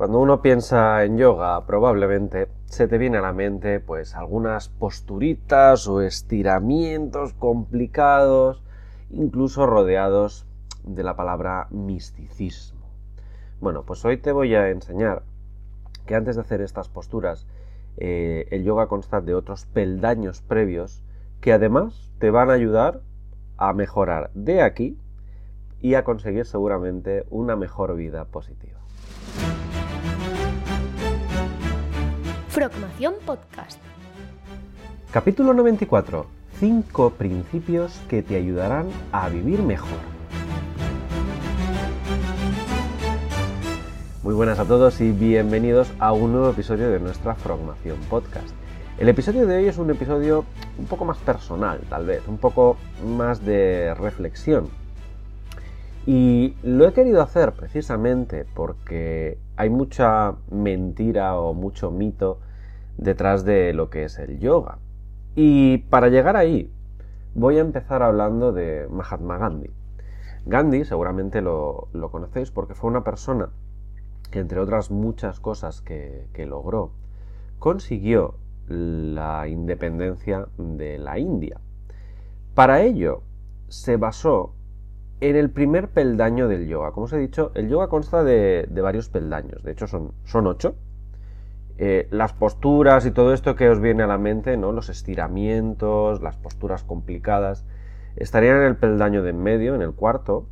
Cuando uno piensa en yoga, probablemente se te viene a la mente pues algunas posturitas o estiramientos complicados, incluso rodeados de la palabra misticismo. Bueno, pues hoy te voy a enseñar que antes de hacer estas posturas, eh, el yoga consta de otros peldaños previos que además te van a ayudar a mejorar de aquí y a conseguir seguramente una mejor vida positiva. Frogmación Podcast. Capítulo 94. 5 principios que te ayudarán a vivir mejor. Muy buenas a todos y bienvenidos a un nuevo episodio de nuestra Frogmación Podcast. El episodio de hoy es un episodio un poco más personal, tal vez, un poco más de reflexión. Y lo he querido hacer precisamente porque hay mucha mentira o mucho mito detrás de lo que es el yoga. Y para llegar ahí, voy a empezar hablando de Mahatma Gandhi. Gandhi seguramente lo, conocéis porque fue una persona que, entre otras muchas cosas que, que logró, consiguió la independencia de la India. Para ello, se basó en el primer peldaño del yoga. Como os he dicho, el yoga consta de, varios peldaños. De hecho, son, ocho. Eh, las posturas y todo esto que os viene a la mente, ¿no? Los estiramientos, las posturas complicadas, estarían en el peldaño de en medio, en el cuarto,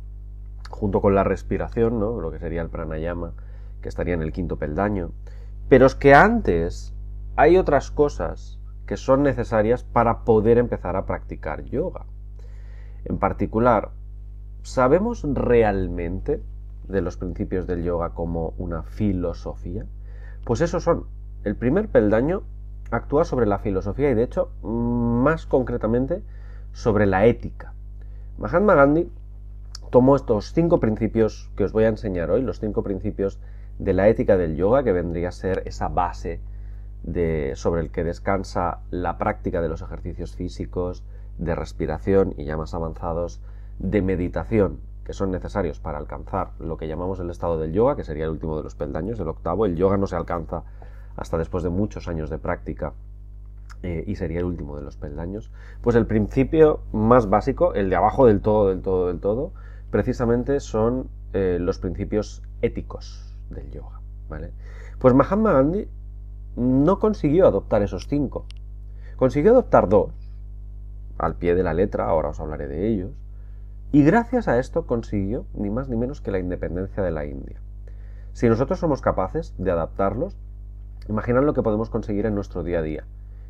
junto con la respiración, ¿no? Lo que sería el pranayama, que estaría en el quinto peldaño. Pero es que antes hay otras cosas que son necesarias para poder empezar a practicar yoga. En particular, ¿Sabemos realmente de los principios del yoga como una filosofía? Pues esos son. El primer peldaño actúa sobre la filosofía y de hecho más concretamente sobre la ética. Mahatma Gandhi tomó estos cinco principios que os voy a enseñar hoy, los cinco principios de la ética del yoga, que vendría a ser esa base sobre el que descansa la práctica de los ejercicios físicos, de respiración y ya más avanzados de meditación que son necesarios para alcanzar lo que llamamos el estado del yoga, que sería el último de los peldaños, el octavo. El yoga no se alcanza hasta después de muchos años de práctica eh, y sería el último de los peldaños. Pues el principio más básico, el de abajo del todo, del todo, del todo, precisamente son eh, los principios éticos del yoga. ¿vale? Pues Mahatma Gandhi no consiguió adoptar esos cinco. Consiguió adoptar dos, al pie de la letra, ahora os hablaré de ellos, y gracias a esto consiguió ni más ni menos que la independencia de la India. Si nosotros somos capaces de adaptarlos, imaginad lo que podemos conseguir en nuestro día a día,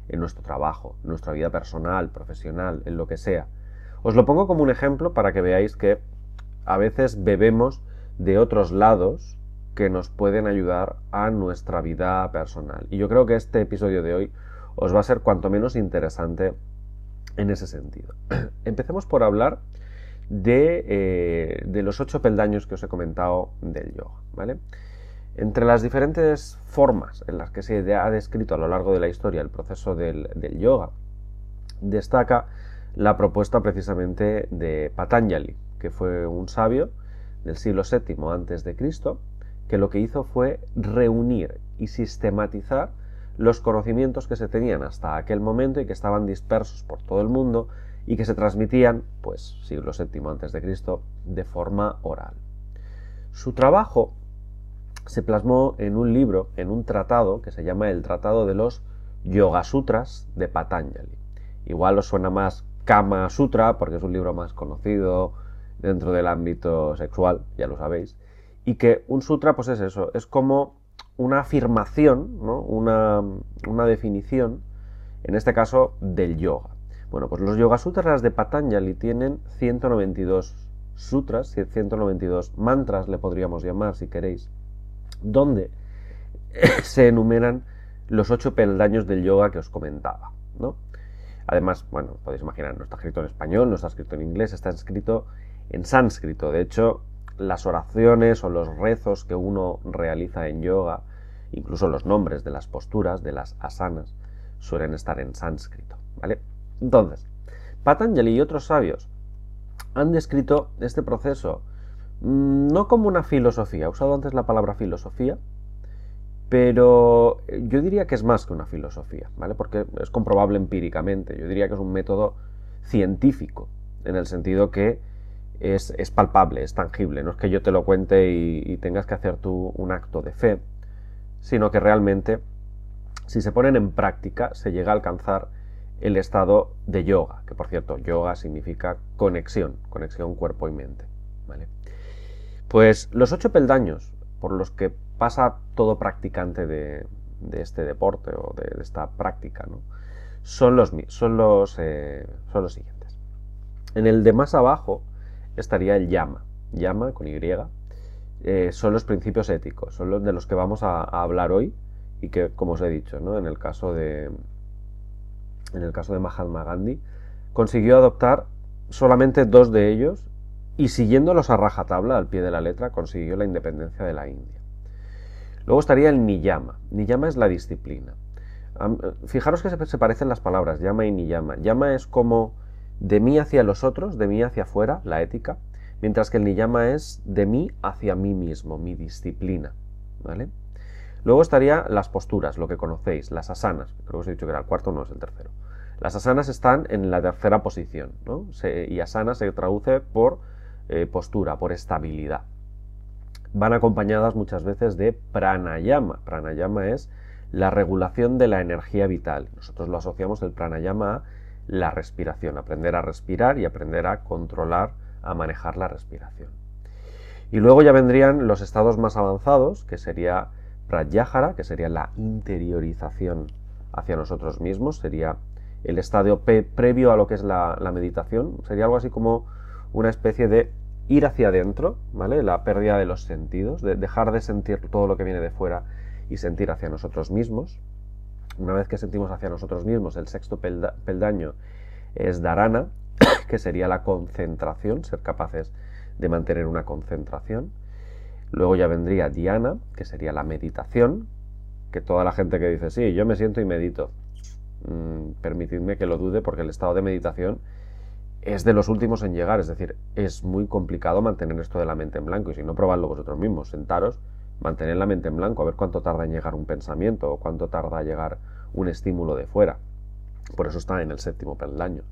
en nuestro trabajo, en nuestra vida personal, profesional, en lo que sea. Os lo pongo como un ejemplo para que veáis que a veces bebemos de otros lados que nos pueden ayudar a nuestra vida personal. Y yo creo que este episodio de hoy os va a ser cuanto menos interesante en ese sentido. Empecemos por hablar eh, de, los ocho peldaños que os he comentado del yoga. ¿vale? Entre las diferentes formas en las que se ha descrito a lo largo de la historia el proceso del, yoga, destaca la propuesta precisamente de Patanjali, que fue un sabio del siglo VII antes de Cristo, que lo que hizo fue reunir y sistematizar los conocimientos que se tenían hasta aquel momento y que estaban dispersos por todo el mundo y que se transmitían, pues siglo VII antes de forma oral. Su trabajo se plasmó en un libro, en un tratado que se llama el Tratado de los Yoga Sutras de Patanjali. Igual os suena más Kama Sutra porque es un libro más conocido dentro del ámbito sexual, ya lo sabéis, y que un sutra pues es eso, es como una afirmación, una, una definición, en este caso, del yoga. Bueno, pues los Yoga Sutras de Patanjali tienen 192 sutras, 192 mantras le podríamos llamar si queréis, donde se enumeran los ocho peldaños del yoga que os comentaba, ¿no? Además, bueno, podéis imaginar, no está escrito en español, no está escrito en inglés, está escrito en sánscrito. De hecho, las oraciones o los rezos que uno realiza en yoga, incluso los nombres de las posturas, de las asanas, suelen estar en sánscrito, ¿vale? Entonces, Patanjali y otros sabios han descrito este proceso mm, no como una filosofía, he usado antes la palabra filosofía, pero yo diría que es más que una filosofía, ¿vale? Porque es comprobable empíricamente. Yo diría que es un método científico, en el sentido que es, palpable, es tangible. No es que yo te lo cuente y, tengas que hacer tú un acto de fe, sino que realmente, si se ponen en práctica, se llega a alcanzar el estado de yoga, que por cierto, yoga significa conexión, conexión cuerpo y mente. ¿vale? Pues los ocho peldaños por los que pasa todo practicante de, este deporte o de, esta práctica, ¿no? son, los, son, los, eh, son los siguientes. En el de más abajo estaría el yama, yama con Y, eh, son los principios éticos, son los de los que vamos a, hablar hoy y que, como os he dicho, ¿no? en el caso de, en el caso de Mahatma Gandhi, consiguió adoptar solamente dos de ellos y siguiéndolos a rajatabla al pie de la letra consiguió la independencia de la India. Luego estaría el niyama. Niyama es la disciplina. Fijaros que se parecen las palabras yama y niyama. Yama es como de mí hacia los otros, de mí hacia afuera, la ética, mientras que el niyama es de mí hacia mí mismo, mi disciplina. ¿Vale? Luego estaría las posturas, lo que conocéis, las asanas, creo que os he dicho que era el cuarto, no es el tercero. Las asanas están en la tercera posición, ¿no? y asana se traduce por eh, postura, por estabilidad. Van acompañadas muchas veces de pranayama. Pranayama es la regulación de la energía vital. Nosotros lo asociamos el pranayama a la respiración, aprender a respirar y aprender a controlar, a manejar la respiración. Y luego ya vendrían los estados más avanzados, que sería Pratyahara, que sería la interiorización hacia nosotros mismos, sería el estadio previo a lo que es la, meditación, sería algo así como una especie de ir hacia adentro, ¿vale? La pérdida de los sentidos, de dejar de sentir todo lo que viene de fuera y sentir hacia nosotros mismos. Una vez que sentimos hacia nosotros mismos, el sexto peldaño es dharana, que sería la concentración, ser capaces de mantener una concentración. Luego ya vendría Diana, que sería la meditación, que toda la gente que dice, sí, yo me siento y medito. Mm, permitidme que lo dude porque el estado de meditación es de los últimos en llegar, es decir, es muy complicado mantener esto de la mente en blanco y si no probadlo vosotros mismos, sentaros, mantener la mente en blanco, a ver cuánto tarda en llegar un pensamiento o cuánto tarda en llegar un estímulo de fuera. Por eso está en el séptimo peldaño.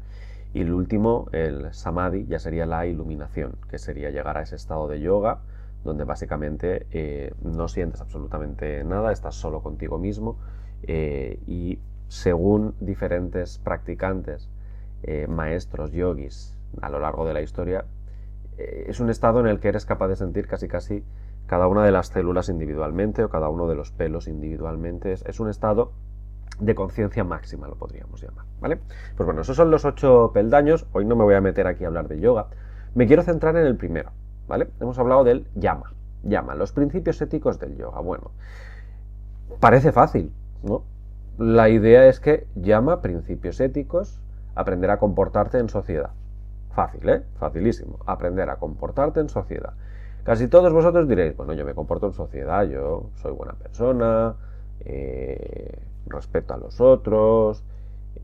Y el último, el samadhi, ya sería la iluminación, que sería llegar a ese estado de yoga donde básicamente eh, no sientes absolutamente nada, estás solo contigo mismo eh, y según diferentes practicantes, eh, maestros, yogis a lo largo de la historia, es un estado en el que eres capaz de sentir casi casi cada una de las células individualmente o cada uno de los pelos individualmente. Es, un estado de conciencia máxima, lo podríamos llamar, ¿vale? Pues bueno, esos son los ocho peldaños. Hoy no me voy a meter aquí a hablar de yoga. Me quiero centrar en el primero, ¿vale? Hemos hablado del yama, yama, los principios éticos del yoga. Bueno, parece fácil, ¿no? La idea es que llama principios éticos, aprender a comportarte en sociedad. Fácil, ¿eh? Facilísimo. Aprender a comportarte en sociedad. Casi todos vosotros diréis, bueno, yo me comporto en sociedad, yo soy buena persona, eh, respeto a los otros,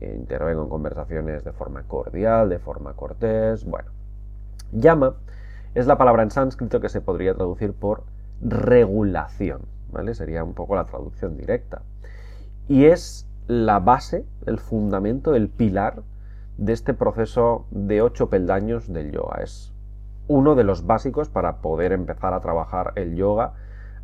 eh, intervengo en conversaciones de forma cordial, de forma cortés. Bueno, llama es la palabra en sánscrito que se podría traducir por regulación, ¿vale? Sería un poco la traducción directa. Y es la base, el fundamento, el pilar de este proceso de ocho peldaños del yoga. Es uno de los básicos para poder empezar a trabajar el yoga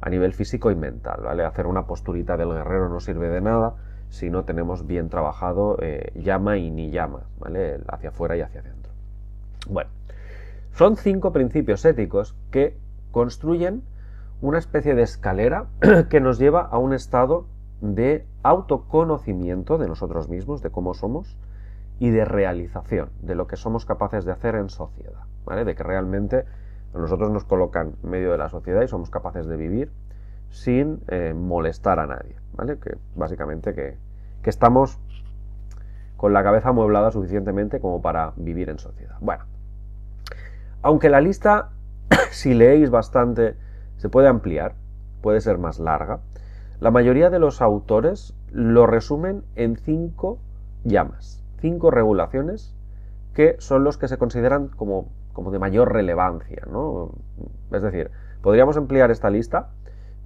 a nivel físico y mental, ¿vale? Hacer una posturita del guerrero no sirve de nada si no tenemos bien trabajado eh, llama y ni llama, ¿vale? Hacia afuera y hacia adentro. Bueno, son cinco principios éticos que construyen una especie de escalera que nos lleva a un estado de autoconocimiento de nosotros mismos, de cómo somos, y de realización, de lo que somos capaces de hacer en sociedad, ¿vale? De que realmente nosotros nos colocan en medio de la sociedad y somos capaces de vivir sin eh, molestar a nadie, ¿vale? Que básicamente que, que estamos con la cabeza amueblada suficientemente como para vivir en sociedad. Bueno, aunque la lista, si leéis bastante, se puede ampliar, puede ser más larga, la mayoría de los autores lo resumen en cinco llamas, cinco regulaciones que son los que se consideran como, como de mayor relevancia. ¿no? Es decir, podríamos ampliar esta lista,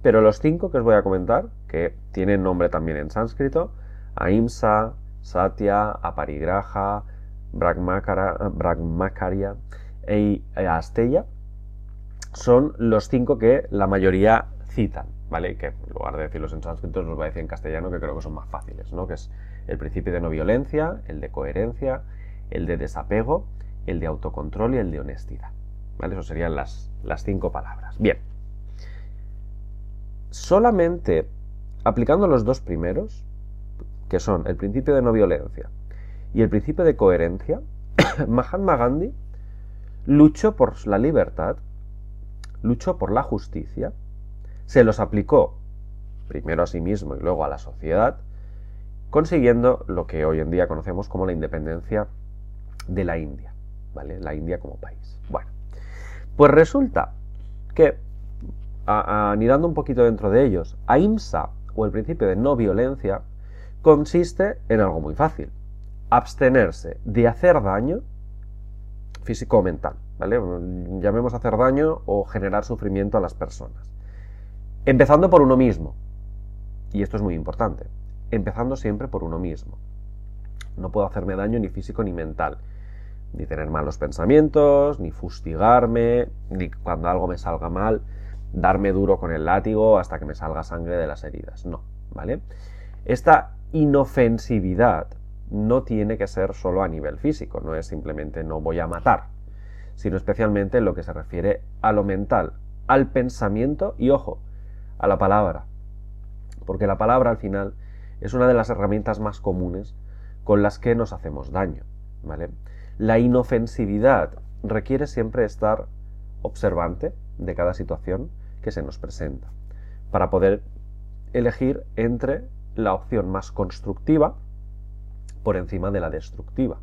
pero los cinco que os voy a comentar, que que tiene nombre también en sánscrito, Ahimsa, Satya, Aparigraha, Brahmakarya e Asteya, son los cinco que la mayoría citan, ¿vale? Que en lugar de decirlos en sánscrito los va a decir en castellano, que creo que son más fáciles, ¿no? Que es el principio de no violencia, el de coherencia, el de desapego, el de autocontrol y el de honestidad. ¿Vale? Eso serían las, las cinco palabras. Bien. Solamente aplicando los dos primeros, que son el principio de no violencia y el principio de coherencia, Mahatma Gandhi luchó por la libertad, luchó por la justicia, se los aplicó primero a sí mismo y luego a la sociedad, consiguiendo lo que hoy en día conocemos como la independencia de la India, ¿vale? La India como país. Bueno, pues resulta que, anidando un poquito dentro de ellos, AIMSA, o el principio de no violencia, consiste en algo muy fácil, abstenerse de hacer daño físico o mental, ¿vale? Llamemos hacer daño o generar sufrimiento a las personas. Empezando por uno mismo. Y esto es muy importante. Empezando siempre por uno mismo. No puedo hacerme daño ni físico ni mental ni tener malos pensamientos, ni fustigarme, ni cuando algo me salga mal, darme duro con el látigo hasta que me salga sangre de las heridas. No, ¿vale? Esta inofensividad no tiene que ser solo a nivel físico, no es simplemente no voy a matar, sino especialmente en lo que se refiere a lo mental, al pensamiento y, ojo, a la palabra. Porque la palabra al final es una de las herramientas más comunes con las que nos hacemos daño, ¿vale? La inofensividad requiere siempre estar observante de cada situación que se nos presenta, para poder elegir entre la opción más constructiva por encima de la destructiva,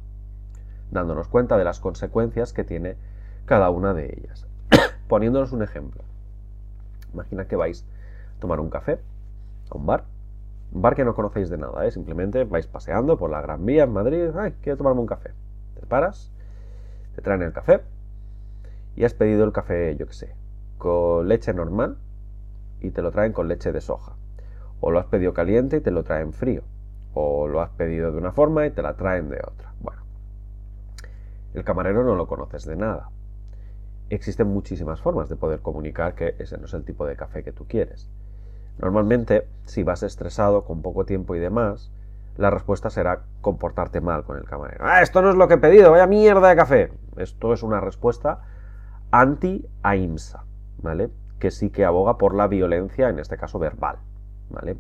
dándonos cuenta de las consecuencias que tiene cada una de ellas. Poniéndonos un ejemplo. Imagina que vais a tomar un café a un bar, un bar que no conocéis de nada, ¿eh? simplemente vais paseando por la Gran Vía en Madrid, ay, quiero tomarme un café te paras, te traen el café y has pedido el café, yo que sé, con leche normal y te lo traen con leche de soja. O lo has pedido caliente y te lo traen frío. O lo has pedido de una forma y te la traen de otra. Bueno, el camarero no lo conoces de nada. Existen muchísimas formas de poder comunicar que ese no es el tipo de café que tú quieres. Normalmente, si vas estresado, con poco tiempo y demás, la respuesta será comportarte mal con el camarero. Ah, esto no es lo que he pedido, vaya mierda de café. Esto es una respuesta anti-AIMSA, ¿vale? Que sí que aboga por la violencia, en este caso verbal, ¿vale?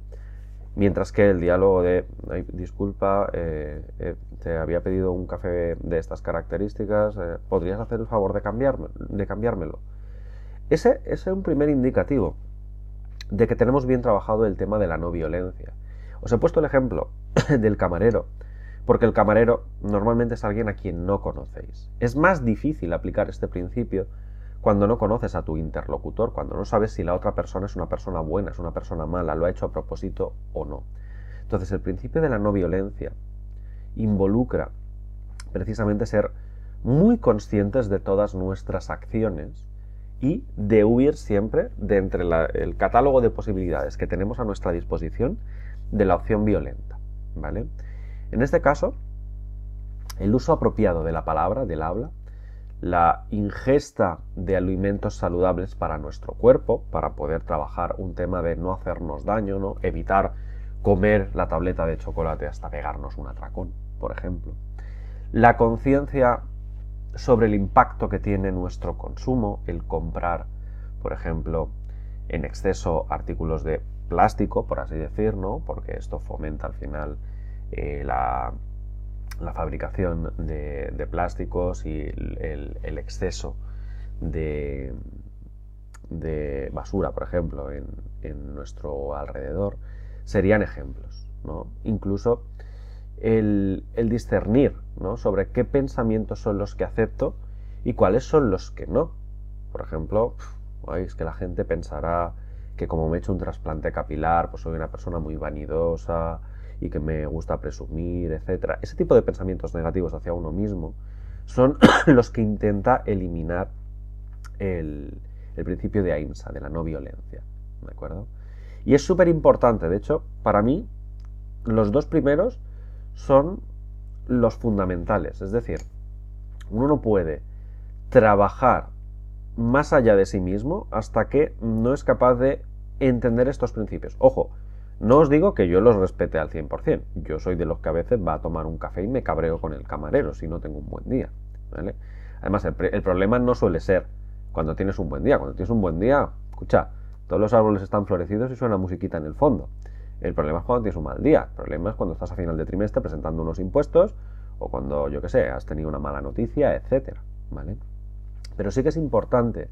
Mientras que el diálogo de, disculpa, eh, eh, te había pedido un café de estas características, eh, ¿podrías hacer el favor de, cambiarme, de cambiármelo? Ese, ese es un primer indicativo de que tenemos bien trabajado el tema de la no violencia. Os he puesto el ejemplo del camarero, porque el camarero normalmente es alguien a quien no conocéis. Es más difícil aplicar este principio cuando no conoces a tu interlocutor, cuando no sabes si la otra persona es una persona buena, es una persona mala, lo ha hecho a propósito o no. Entonces el principio de la no violencia involucra precisamente ser muy conscientes de todas nuestras acciones y de huir siempre de entre el catálogo de posibilidades que tenemos a nuestra disposición de la opción violenta. ¿vale? En este caso, el uso apropiado de la palabra, del habla, la ingesta de alimentos saludables para nuestro cuerpo, para poder trabajar un tema de no hacernos daño, ¿no? evitar comer la tableta de chocolate hasta pegarnos un atracón, por ejemplo. La conciencia sobre el impacto que tiene nuestro consumo, el comprar, por ejemplo, en exceso artículos de plástico, por así decir, Porque esto fomenta al final eh, la, fabricación de, plásticos y el, exceso de, de, basura, por ejemplo, en, nuestro alrededor, serían ejemplos, ¿no? Incluso el, discernir sobre qué pensamientos son los que acepto y cuáles son los que no. Por ejemplo, es que la gente pensará que como me he hecho un trasplante capilar, pues soy una persona muy vanidosa y que me gusta presumir, etc. Ese tipo de pensamientos negativos hacia uno mismo son los que intenta eliminar el, principio de AIMSA, de la no violencia. ¿De acuerdo? Y es súper importante, de hecho, para mí, los dos primeros son los fundamentales. Es decir, uno no puede trabajar más allá de sí mismo hasta que no es capaz de entender estos principios. Ojo, no os digo que yo los respete al 100%. Yo soy de los que a veces va a tomar un café y me cabreo con el camarero si no tengo un buen día. Además, el, el, problema no suele ser cuando tienes un buen día. Cuando tienes un buen día, escucha, todos los árboles están florecidos y suena musiquita en el fondo. El problema es cuando tienes un mal día. El problema es cuando estás a final de trimestre presentando unos impuestos o cuando, yo qué sé, has tenido una mala noticia, etcétera. ¿Vale? Pero sí que es importante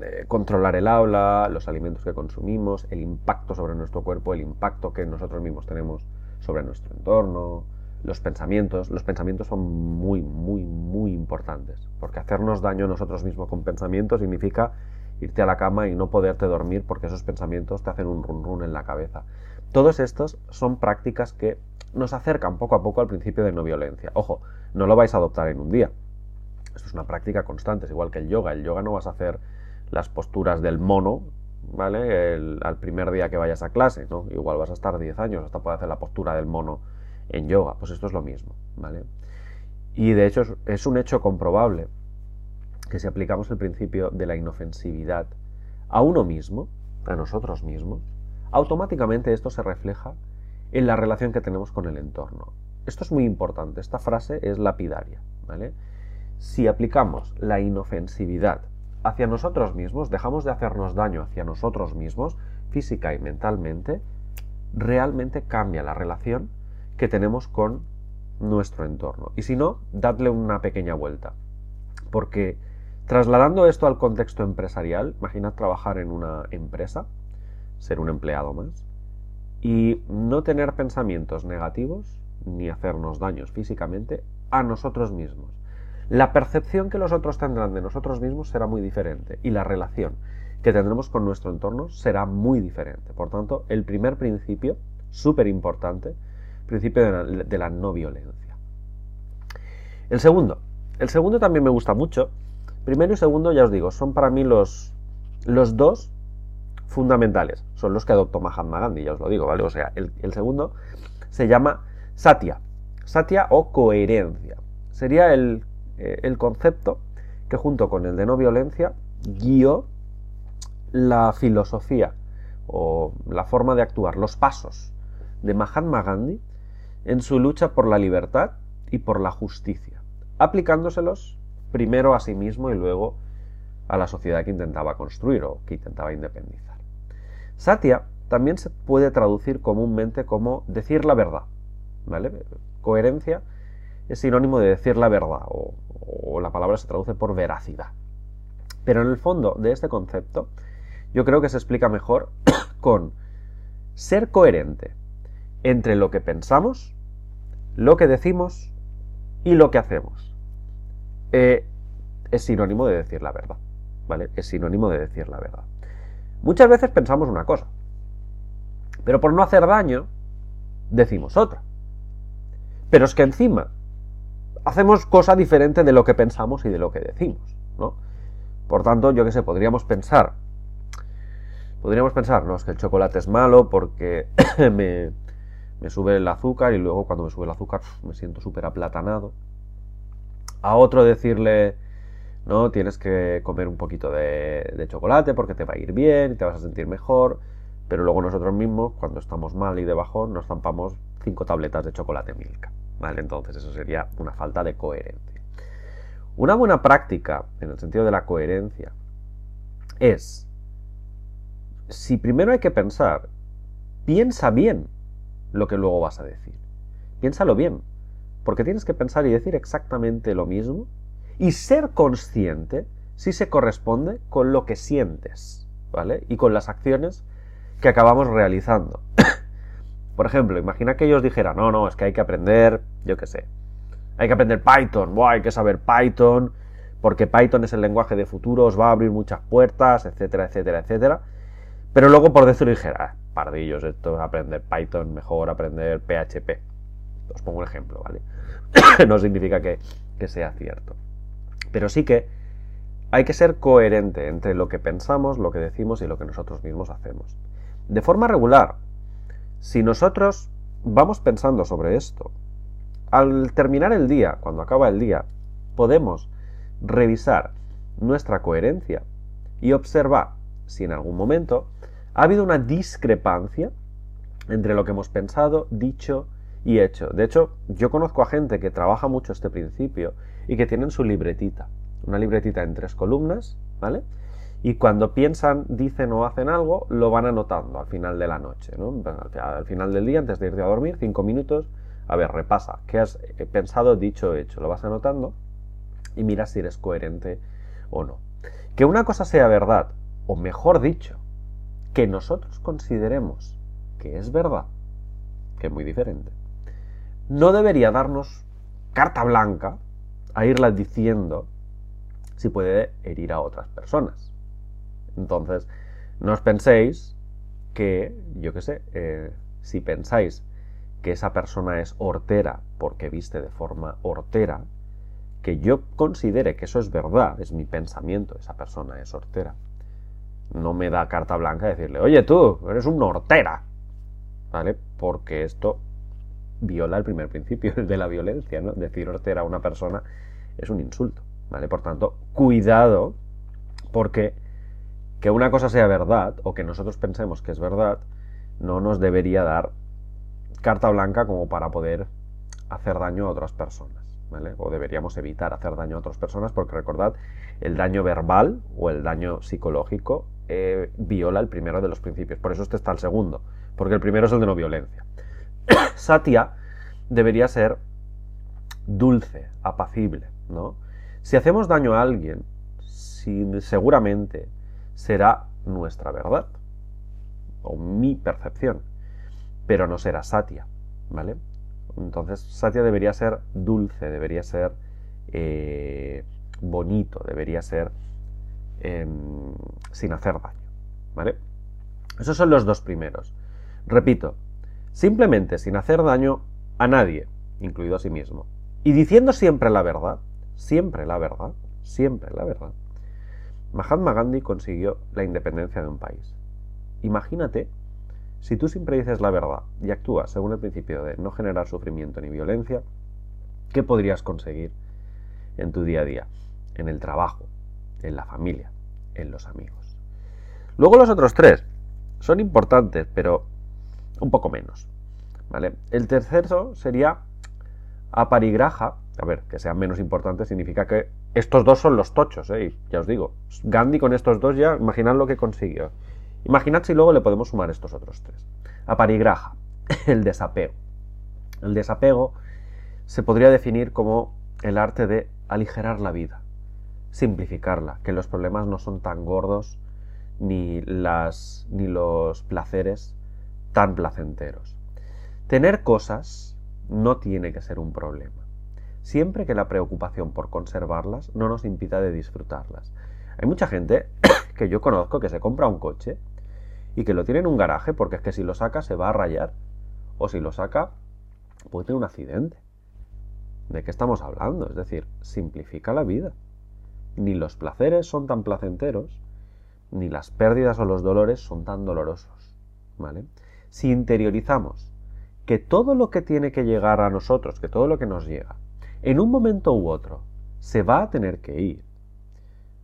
eh, controlar el aula, los alimentos que consumimos, el impacto sobre nuestro cuerpo, el impacto que nosotros mismos tenemos sobre nuestro entorno, los pensamientos. Los pensamientos son muy, muy, muy importantes, porque hacernos daño a nosotros mismos con pensamientos significa irte a la cama y no poderte dormir porque esos pensamientos te hacen un run run en la cabeza. Todos estos son prácticas que nos acercan poco a poco al principio de no violencia. Ojo, no lo vais a adoptar en un día. Esto es una práctica constante, es igual que el yoga. El yoga no vas a hacer las posturas del mono, ¿vale? al primer día que vayas a clase, ¿no? Igual vas a estar 10 años hasta poder hacer la postura del mono en yoga. Pues esto es lo mismo, ¿vale? Y de hecho es un hecho comprobable que si aplicamos el principio de la inofensividad a uno mismo, a nosotros mismos, automáticamente esto se refleja en la relación que tenemos con el entorno. Esto es muy importante, esta frase es lapidaria, ¿vale? Si aplicamos la inofensividad hacia nosotros mismos, dejamos de hacernos daño hacia nosotros mismos, física y mentalmente, realmente cambia la relación que tenemos con nuestro entorno. Y si no, dadle una pequeña vuelta. Porque trasladando esto al contexto empresarial, imaginad trabajar en una empresa, ser un empleado más, y no tener pensamientos negativos ni hacernos daños físicamente a nosotros mismos. La percepción que los otros tendrán de nosotros mismos será muy diferente y la relación que tendremos con nuestro entorno será muy diferente. Por tanto, el primer principio, súper importante, principio de la, no violencia. El segundo. El segundo también me gusta mucho. Primero y segundo, ya os digo, son para mí los, los dos fundamentales. Son los que adoptó Mahatma Gandhi, ya os lo digo, ¿vale? O sea, el, el segundo se llama Satya. Satya o coherencia. Sería el eh, el concepto que junto con el de no violencia guió la filosofía o la forma de actuar, los pasos de Mahatma Gandhi en su lucha por la libertad y por la justicia, aplicándoselos primero a sí mismo y luego a la sociedad que intentaba construir o que intentaba independizar. Satya también se puede traducir comúnmente como decir la verdad, ¿vale? Coherencia es sinónimo de decir la verdad, o, la palabra se traduce por veracidad. Pero en el fondo de este concepto, yo creo que se explica mejor con ser coherente entre lo que pensamos, lo que decimos y lo que hacemos. Eh, es sinónimo de decir la verdad, ¿vale? Es sinónimo de decir la verdad. Muchas veces pensamos una cosa, pero por no hacer daño, decimos otra. Pero es que encima hacemos cosa diferente de lo que pensamos y de lo que decimos, ¿no? Por tanto, yo qué sé, podríamos pensar, podríamos pensar, no, es que el chocolate es malo porque me, me, sube el azúcar y luego cuando me sube el azúcar me siento súper aplatanado. A otro decirle, no, tienes que comer un poquito de, chocolate porque te va a ir bien y te vas a sentir mejor, pero luego nosotros mismos, cuando estamos mal y de bajón, nos zampamos cinco tabletas de chocolate Milka. Entonces eso sería una falta de coherencia. Una buena práctica, en el sentido de la coherencia, es, si primero hay que pensar, piensa bien lo que luego vas a decir. Piénsalo bien, porque tienes que pensar y decir exactamente lo mismo y ser consciente si se corresponde con lo que sientes, ¿vale? Y con las acciones que acabamos realizando. Por ejemplo, imagina que ellos dijeran, no, no, es que hay que aprender, yo qué sé, hay que aprender Python, hay que saber Python, porque Python es el lenguaje de futuro, os va a abrir muchas puertas, etcétera, etcétera, etcétera. Pero luego por decirlo dijera, ah, pardillos, esto es aprender Python, mejor aprender PHP. Os pongo un ejemplo, ¿vale? no significa que, que sea cierto. Pero sí que hay que ser coherente entre lo que pensamos, lo que decimos y lo que nosotros mismos hacemos. de forma regular. Si nosotros vamos pensando sobre esto, al terminar el día, cuando acaba el día, podemos revisar nuestra coherencia y observar si en algún momento ha habido una discrepancia entre lo que hemos pensado, dicho y hecho. De hecho, yo conozco a gente que trabaja mucho este principio y que tienen su libretita, una libretita en tres columnas, ¿vale? Y cuando piensan, dicen o hacen algo, lo van anotando al final de la noche, ¿no? Al final del día, antes de irte a dormir, cinco minutos, a ver, repasa, ¿qué has eh, pensado, dicho hecho? Lo vas anotando y mira si eres coherente o no. Que una cosa sea verdad, o mejor dicho, que nosotros consideremos que es verdad, que es muy diferente, no debería darnos carta blanca a irla diciendo si puede herir a otras personas. Entonces, no os penséis que, yo qué sé, eh, si pensáis que esa persona es hortera porque viste de forma hortera, que yo considere que eso es verdad, es mi pensamiento, esa persona es hortera. No me da carta blanca decirle, oye tú, eres un hortera, ¿vale? Porque esto viola el primer principio, de la violencia, ¿no? Decir hortera a una persona es un insulto, ¿vale? Por tanto, cuidado, porque que una cosa sea verdad, o que nosotros pensemos que es verdad, no nos debería dar carta blanca como para poder hacer daño a otras personas. O deberíamos evitar hacer daño a otras personas porque recordad, el daño verbal o el daño psicológico eh, viola el primero de los principios. Por eso este está el segundo, porque el primero es el de no violencia. Satya debería ser dulce, apacible, ¿no? Si hacemos daño a alguien, seguramente será nuestra verdad o mi percepción, pero no será Satya, ¿vale? Entonces, Satya debería ser dulce, debería ser eh, bonito, debería ser em, sin hacer daño. ¿Vale? Esos son los dos primeros. Repito, simplemente sin hacer daño a nadie, incluido a sí mismo. Y diciendo siempre la verdad, siempre la verdad, siempre la verdad. Mahatma Gandhi consiguió la independencia de un país. Imagínate si tú siempre dices la verdad y actúas según el principio de no generar sufrimiento ni violencia, ¿qué podrías conseguir en tu día a día? En el trabajo, en la familia, en los amigos. Luego los otros tres son importantes, pero un poco menos. ¿vale? El tercero sería aparigraja. A ver, que sean menos importantes significa que estos dos son los tochos, ¿eh? ya os digo. Gandhi con estos dos ya, imaginad lo que consiguió. Imaginad si luego le podemos sumar estos otros tres. Aparigraja, el desapego. El desapego se podría definir como el arte de aligerar la vida, simplificarla, que los problemas no son tan gordos ni, las, ni los placeres tan placenteros. Tener cosas no tiene que ser un problema, siempre que la preocupación por conservarlas no nos impida de disfrutarlas. Hay mucha gente que yo conozco que se compra un coche y que lo tiene en un garaje porque es que si lo saca se va a rayar o si lo saca puede tener un accidente. ¿De qué estamos hablando? Es decir, simplifica la vida. Ni los placeres son tan placenteros, ni las pérdidas o los dolores son tan dolorosos. ¿Vale? Si interiorizamos que todo lo que tiene que llegar a nosotros, que todo lo que nos llega, en un momento u otro, se va a tener que ir,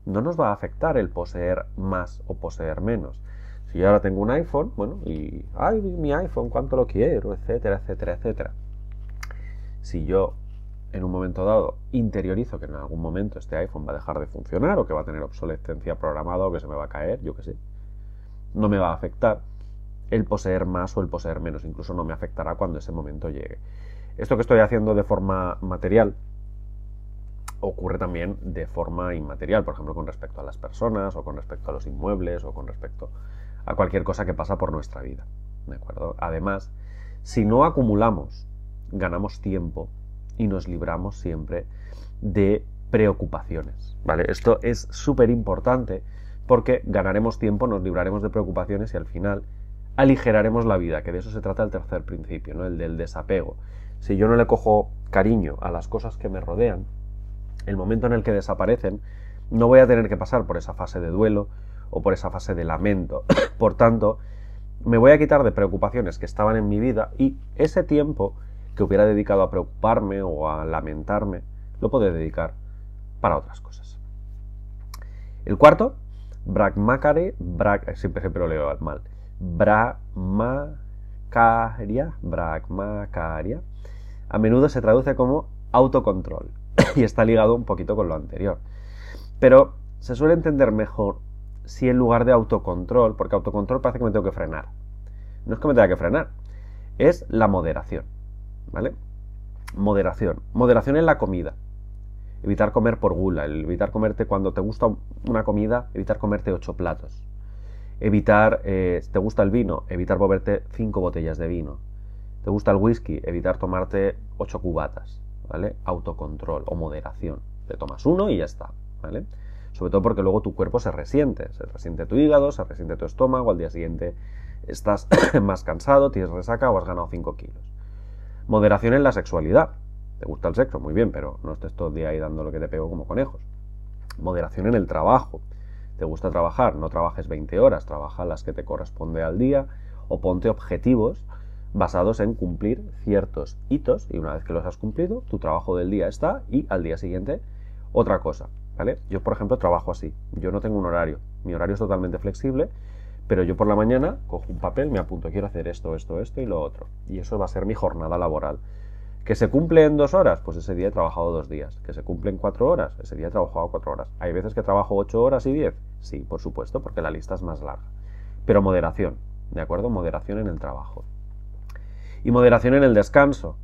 no nos va a afectar el poseer más o poseer menos, si yo ahora tengo un iPhone, bueno, y, ay, mi iPhone, cuánto lo quiero, etcétera, etcétera, etcétera. Si yo en un momento dado interiorizo que en algún momento este iPhone va a dejar de funcionar o que va a tener obsolescencia programada o que se me va a caer, yo qué sé, no me va a afectar el poseer más o el poseer menos, incluso no me afectará cuando ese momento llegue. Esto que estoy haciendo de forma material ocurre también de forma inmaterial, por ejemplo, con respecto a las personas o con respecto a los inmuebles o con respecto a cualquier cosa que pasa por nuestra vida. ¿De acuerdo? Además, si no acumulamos, ganamos tiempo y nos libramos siempre de preocupaciones. ¿Vale? Esto es súper importante porque ganaremos tiempo, nos libraremos de preocupaciones y al final aligeraremos la vida, que de eso se trata el tercer principio, ¿no? el del desapego. Si yo no le cojo cariño a las cosas que me rodean, el momento en el que desaparecen, no voy a tener que pasar por esa fase de duelo, o por esa fase de lamento. por tanto, me voy a quitar de preocupaciones que estaban en mi vida y ese tiempo que hubiera dedicado a preocuparme o a lamentarme, lo puedo dedicar para otras cosas. El cuarto, Brahmacare, siempre, siempre lo leo mal, Brahmacharya, Brahmacharya, a menudo se traduce como autocontrol y está ligado un poquito con lo anterior. Pero se suele entender mejor si en lugar de autocontrol, porque autocontrol parece que me tengo que frenar. No es que me tenga que frenar, es la moderación. ¿Vale? Moderación. Moderación en la comida. Evitar comer por gula, evitar comerte cuando te gusta una comida, evitar comerte ocho platos. Evitar, eh, te gusta el vino, evitar beberte cinco botellas de vino. Te gusta el whisky, evitar tomarte ocho cubatas, ¿vale? Autocontrol o moderación. Te tomas uno y ya está, ¿vale? Sobre todo porque luego tu cuerpo se resiente, se resiente tu hígado, se resiente tu estómago, al día siguiente estás más cansado, tienes resaca o has ganado 5 kilos. Moderación en la sexualidad. ¿Te gusta el sexo? Muy bien, pero no estés todo el día ahí dando lo que te pego como conejos. Moderación en el trabajo. ¿Te gusta trabajar? No trabajes 20 horas, trabaja las que te corresponde al día o ponte objetivos basados en cumplir ciertos hitos y una vez que los has cumplido, tu trabajo del día está y al día siguiente otra cosa. ¿vale? Yo, por ejemplo, trabajo así. Yo no tengo un horario. Mi horario es totalmente flexible pero yo por la mañana cojo un papel, me apunto, quiero hacer esto, esto, esto y lo otro. Y eso va a ser mi jornada laboral. ¿Que se cumple en dos horas? Pues ese día he trabajado dos días. ¿Que se cumple en cuatro horas? Ese día he trabajado cuatro horas. ¿Hay veces que trabajo ocho horas y diez? Sí, por supuesto, porque la lista es más larga. Pero moderación, ¿de acuerdo? Moderación en el trabajo. Y moderación en el descanso.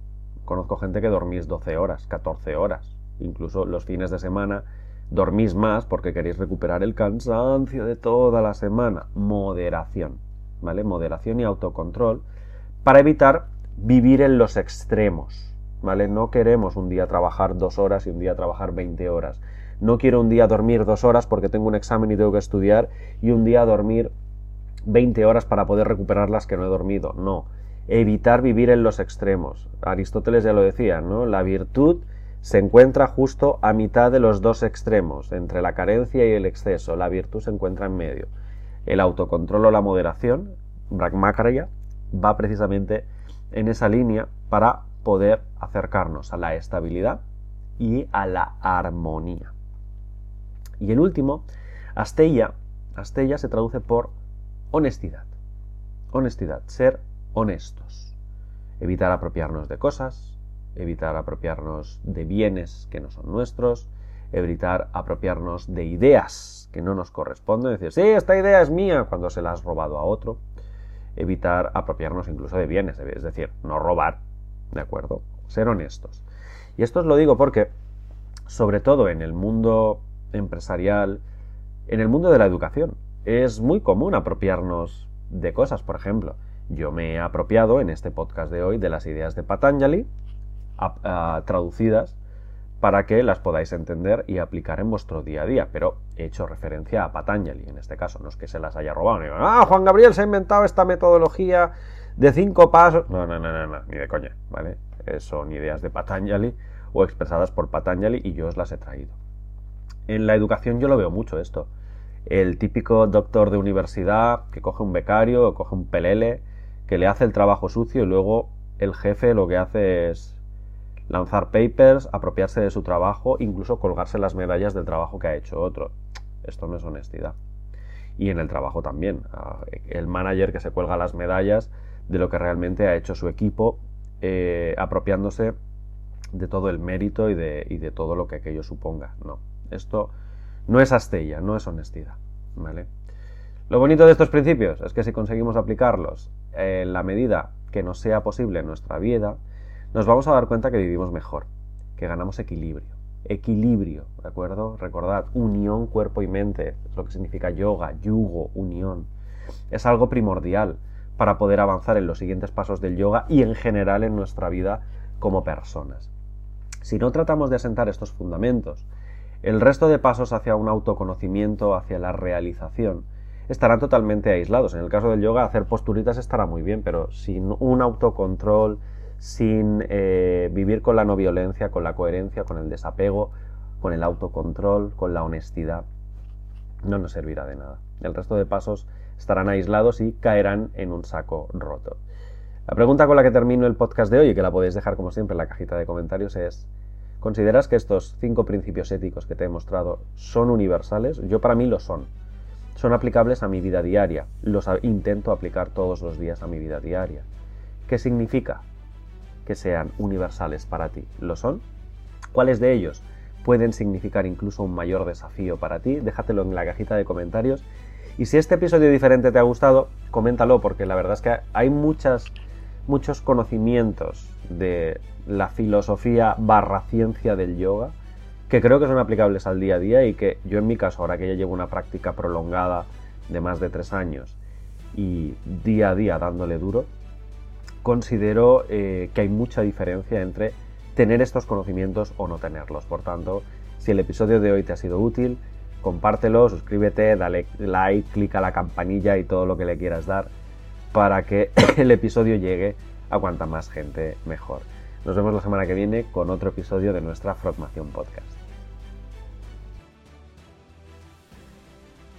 Conozco gente que dormís 12 horas, 14 horas. Incluso los fines de semana Dormís más porque queréis recuperar el cansancio de toda la semana. Moderación, ¿vale? Moderación y autocontrol para evitar vivir en los extremos, ¿vale? No queremos un día trabajar dos horas y un día trabajar 20 horas. No quiero un día dormir dos horas porque tengo un examen y tengo que estudiar y un día dormir 20 horas para poder recuperar las que no he dormido. No. Evitar vivir en los extremos. Aristóteles ya lo decía, ¿no? La virtud se encuentra justo a mitad de los dos extremos, entre la carencia y el exceso. La virtud se encuentra en medio. El autocontrol o la moderación, Brahmacharya, va precisamente en esa línea para poder acercarnos a la estabilidad y a la armonía. Y el último, Asteya, Asteya se traduce por honestidad. Honestidad, ser honestos. Evitar apropiarnos de cosas, evitar apropiarnos de bienes que no son nuestros, evitar apropiarnos de ideas que no nos corresponden, decir, sí, esta idea es mía cuando se la has robado a otro, evitar apropiarnos incluso de bienes, es decir, no robar, ¿de acuerdo? Ser honestos. Y esto os lo digo porque, sobre todo en el mundo empresarial, en el mundo de la educación, es muy común apropiarnos de cosas, por ejemplo, yo me he apropiado en este podcast de hoy de las ideas de Patanjali, traducidas para que las podáis entender y aplicar en vuestro día a día. Pero he hecho referencia a Patanjali en este caso, no es que se las haya robado. Ni, ah, Juan Gabriel se ha inventado esta metodología de cinco pasos. No, no, no, no, no ni de coña, ¿vale? Eh, son ideas de Patanjali o expresadas por Patanjali y yo os las he traído. En la educación yo lo veo mucho esto. El típico doctor de universidad que coge un becario o coge un pelele, que le hace el trabajo sucio y luego el jefe lo que hace es lanzar papers, apropiarse de su trabajo, incluso colgarse las medallas del trabajo que ha hecho otro. Esto no es honestidad. Y en el trabajo también. Ah, el manager que se cuelga las medallas de lo que realmente ha hecho su equipo, eh, apropiándose de todo el mérito y de, y de, todo lo que aquello suponga. No, esto no es astella, no es honestidad. ¿vale? Lo bonito de estos principios es que si conseguimos aplicarlos en la medida que nos sea posible en nuestra vida, nos vamos a dar cuenta que vivimos mejor, que ganamos equilibrio. Equilibrio, ¿de acuerdo? Recordad, unión cuerpo y mente, es lo que significa yoga, yugo, unión. Es algo primordial para poder avanzar en los siguientes pasos del yoga y en general en nuestra vida como personas. Si no tratamos de asentar estos fundamentos, el resto de pasos hacia un autoconocimiento, hacia la realización, estarán totalmente aislados. En el caso del yoga, hacer posturitas estará muy bien, pero sin un autocontrol, sin eh, vivir con la no violencia, con la coherencia, con el desapego, con el autocontrol, con la honestidad, no nos servirá de nada. El resto de pasos estarán aislados y caerán en un saco roto. La pregunta con la que termino el podcast de hoy, y que la podéis dejar como siempre en la cajita de comentarios, es ¿consideras que estos cinco principios éticos que te he mostrado son universales? Yo para mí lo son. Son aplicables a mi vida diaria. Los intento aplicar todos los días a mi vida diaria. ¿Qué significa que sean universales para ti? ¿Lo son? ¿Cuáles de ellos pueden significar incluso un mayor desafío para ti? Déjatelo en la cajita de comentarios. Y si este episodio diferente te ha gustado, coméntalo porque la verdad es que hay muchas, muchos conocimientos de la filosofía barra ciencia del yoga que creo que son aplicables al día a día y que yo en mi caso, ahora que ya llevo una práctica prolongada de más de tres años y día a día dándole duro, considero eh, que hay mucha diferencia entre tener estos conocimientos o no tenerlos. Por tanto, si el episodio de hoy te ha sido útil, compártelo, suscríbete, dale like, clica la campanilla y todo lo que le quieras dar para que el episodio llegue a cuanta más gente mejor. Nos vemos la semana que viene con otro episodio de nuestra Frogmación Podcast.